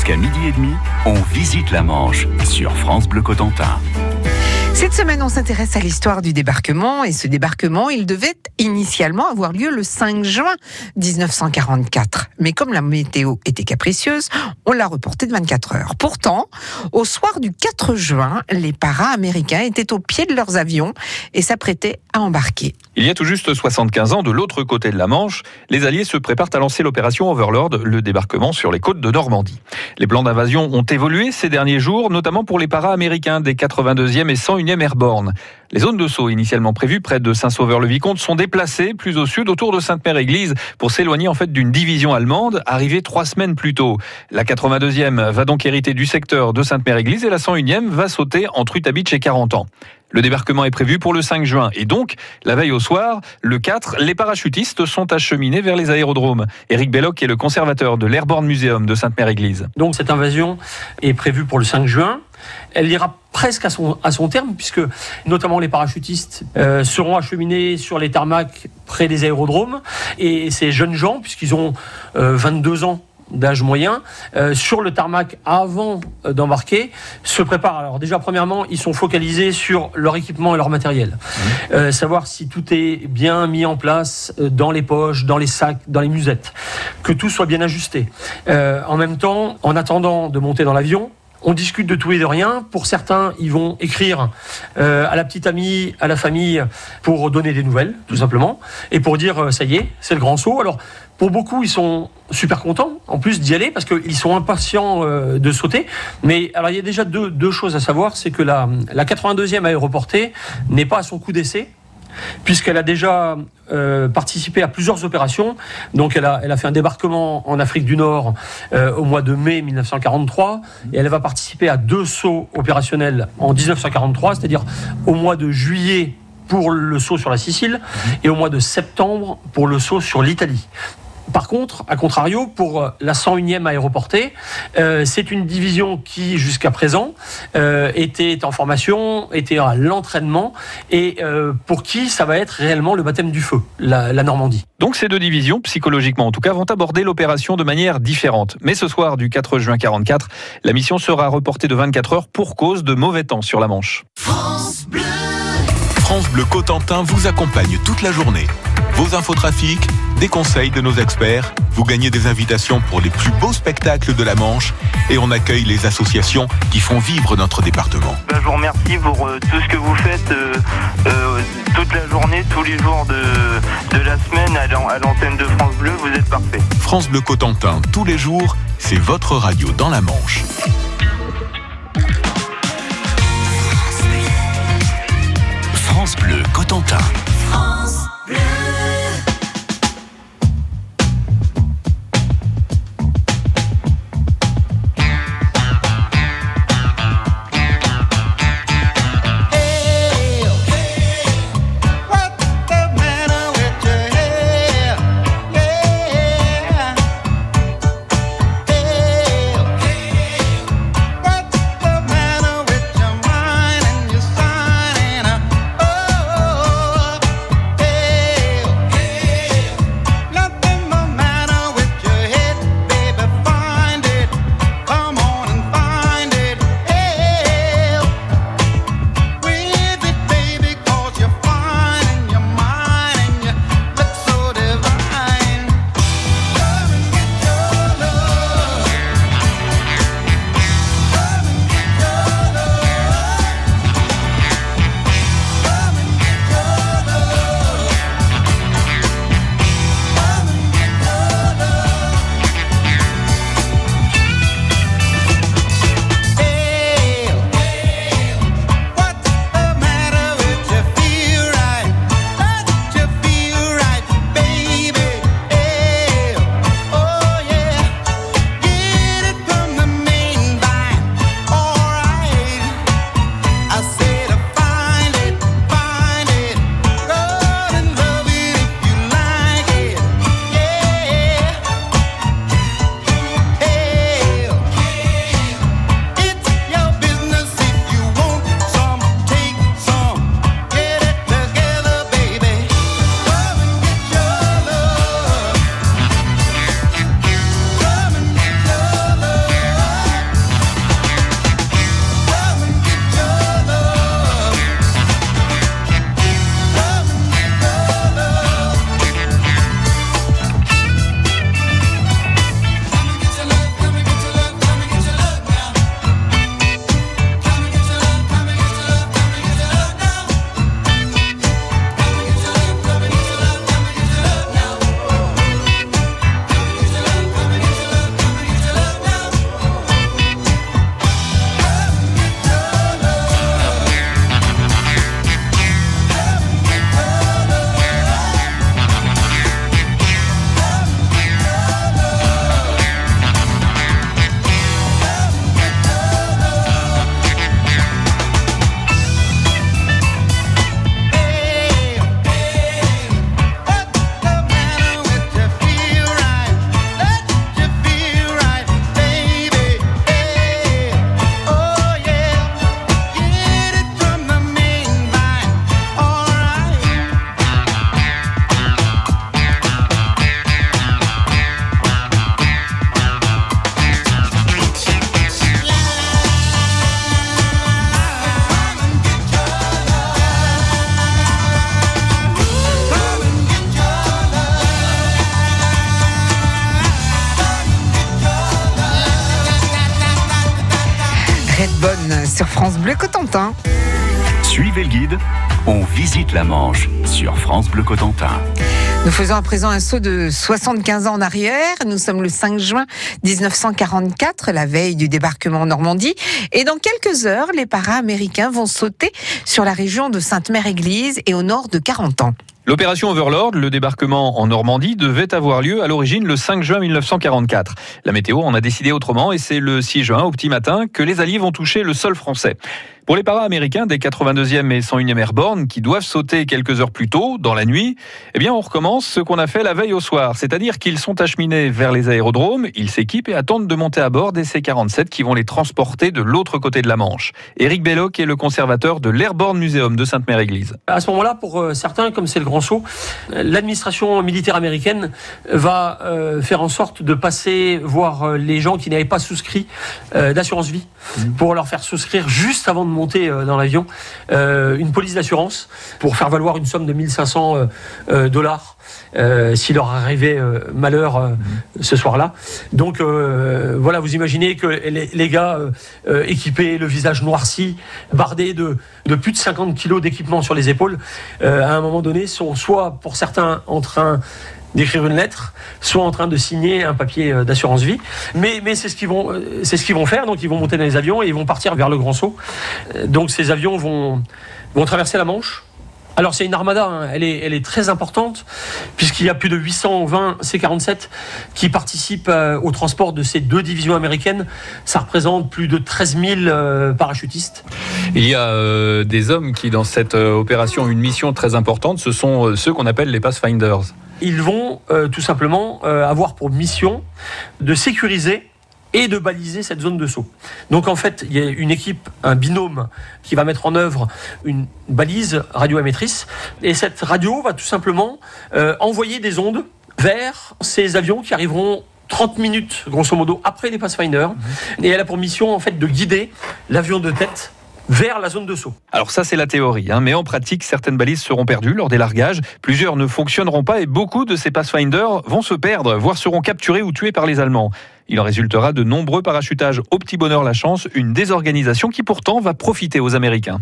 Jusqu'à midi et demi, on visite la Manche sur France Bleu Cotentin. Cette semaine, on s'intéresse à l'histoire du débarquement et ce débarquement, il devait initialement avoir lieu le 5 juin 1944. Mais comme la météo était capricieuse, on l'a reporté de 24 heures. Pourtant, au soir du 4 juin, les para-américains étaient au pied de leurs avions et s'apprêtaient à embarquer. Il y a tout juste 75 ans, de l'autre côté de la Manche, les Alliés se préparent à lancer l'opération Overlord, le débarquement sur les côtes de Normandie. Les plans d'invasion ont évolué ces derniers jours, notamment pour les para-américains des 82e et 101e Airborne. Les zones de saut initialement prévues près de Saint-Sauveur-le-Vicomte sont déplacées plus au sud autour de Sainte-Mère-Église pour s'éloigner en fait d'une division allemande arrivée trois semaines plus tôt. La 82e va donc hériter du secteur de Sainte-Mère-Église et la 101e va sauter entre Utabitch et 40 ans. Le débarquement est prévu pour le 5 juin et donc, la veille au soir, le 4, les parachutistes sont acheminés vers les aérodromes. Éric Belloc est le conservateur de l'Airborne Museum de Sainte-Mère-Église. Donc cette invasion est prévue pour le 5 juin. Elle ira presque à son, à son terme, puisque notamment les parachutistes euh, seront acheminés sur les tarmacs près des aérodromes. Et ces jeunes gens, puisqu'ils ont 22 euh, ans d'âge moyen euh, sur le tarmac avant d'embarquer se préparent. Alors déjà premièrement, ils sont focalisés sur leur équipement et leur matériel. Mmh. Euh, savoir si tout est bien mis en place dans les poches, dans les sacs, dans les musettes, que tout soit bien ajusté. en même temps, en attendant de monter dans l'avion, on discute de tout et de rien. Pour certains, ils vont écrire à la petite amie, à la famille, pour donner des nouvelles, tout simplement, et pour dire ça y est, c'est le grand saut. Alors pour beaucoup, ils sont super contents, en plus d'y aller, parce qu'ils sont impatients euh, de sauter. Mais alors, il y a déjà deux, choses à savoir, c'est que la, la 82e aéroportée n'est pas à son coup d'essai, puisqu'elle a déjà euh, participé à plusieurs opérations. Donc elle a, elle fait un débarquement en Afrique du Nord euh, au mois de mai 1943, et elle va participer à deux sauts opérationnels en 1943, c'est-à-dire au mois de juillet pour le saut sur la Sicile et au mois de septembre pour le saut sur l'Italie. Par contre, à contrario, pour euh, la 101e aéroportée, euh, c'est une division qui, jusqu'à présent, euh, était en formation, était à l'entraînement, et pour qui ça va être réellement le baptême du feu, la, la, Normandie. Donc ces deux divisions, psychologiquement en tout cas, vont aborder l'opération de manière différente. Mais ce soir du 4 juin 44, la mission sera reportée de 24 heures pour cause de mauvais temps sur la Manche. France Bleu, France Bleu Cotentin vous accompagne toute la journée. Vos infotrafics des conseils de nos experts, vous gagnez des invitations pour les plus beaux spectacles de la Manche et on accueille les associations qui font vivre notre département. Ben, je vous remercie pour euh, tout ce que vous faites euh, euh, toute la journée, tous les jours de, de la semaine à l'antenne de France Bleu, vous êtes parfait. France Bleu Cotentin, tous les jours, c'est votre radio dans la Manche. France Bleu Cotentin. Sur France Bleu Cotentin. Suivez le guide, on visite la Manche sur France Bleu Cotentin. Nous faisons à présent un saut de 75 ans en arrière. Nous sommes le 5 juin 1944, la veille du débarquement en Normandie. Et dans quelques heures, les para-américains vont sauter sur la région de Sainte-Mère-Église et au nord de 40 ans. L'opération Overlord, le débarquement en Normandie, devait avoir lieu à l'origine le 5 juin 1944. La météo en a décidé autrement et c'est le 6 juin, au petit matin, que les Alliés vont toucher le sol français. Pour les para-américains des 82e et 101e Airborne qui doivent sauter quelques heures plus tôt, dans la nuit, eh bien on recommence ce qu'on a fait la veille au soir, c'est-à-dire qu'ils sont acheminés vers les aérodromes, ils s'équipent et attendent de monter à bord des C-47 qui vont les transporter de l'autre côté de la Manche. Éric Belloc est le conservateur de l'Airborne Museum de Sainte-Mère-Église. À ce moment-là, pour euh, certains, comme c'est le grand saut, euh, l'administration militaire américaine va euh, faire en sorte de passer voir les gens qui n'avaient pas souscrit d'assurance vie mmh. pour leur faire souscrire juste avant de monter euh, dans l'avion euh, une police d'assurance pour faire valoir une somme de 1500 euh, dollars s'il leur arrivait malheur mhm. ce soir-là. Donc voilà, vous imaginez que les, gars équipés, le visage noirci, bardés de, de plus de 50 kilos d'équipement sur les épaules, à un moment donné sont soit pour certains en train d'écrire une lettre, soit en train de signer un papier euh, d'assurance vie. Mais, c'est ce qu'ils vont, euh, c'est ce qu'ils vont faire. Donc ils vont monter dans les avions et ils vont partir vers le Grand Saut. Euh, donc ces avions vont, vont traverser la Manche. Alors c'est une armada, hein. elle, est, elle est très importante, puisqu'il y a plus de 820 C-47 qui participent au transport de ces deux divisions américaines. Ça représente plus de 13 000 parachutistes. Il y a des hommes qui, dans cette opération, ont une mission très importante, ce sont ceux qu'on appelle les Pathfinders ils vont euh, tout simplement euh, avoir pour mission de sécuriser et de baliser cette zone de saut. Donc en fait, il y a une équipe, un binôme qui va mettre en œuvre une balise radioémettrice et cette radio va tout simplement euh, envoyer des ondes vers ces avions qui arriveront 30 minutes, grosso modo, après les Pathfinder. Mmh. Et elle a pour mission, en fait, de guider l'avion de tête vers la zone de saut. Alors ça c'est la théorie, hein, mais en pratique certaines balises seront perdues lors des largages, plusieurs ne fonctionneront pas et beaucoup de ces Pathfinder vont se perdre, voire seront capturés ou tués par les Allemands. Il en résultera de nombreux parachutages au petit bonheur la chance, une désorganisation qui pourtant va profiter aux Américains.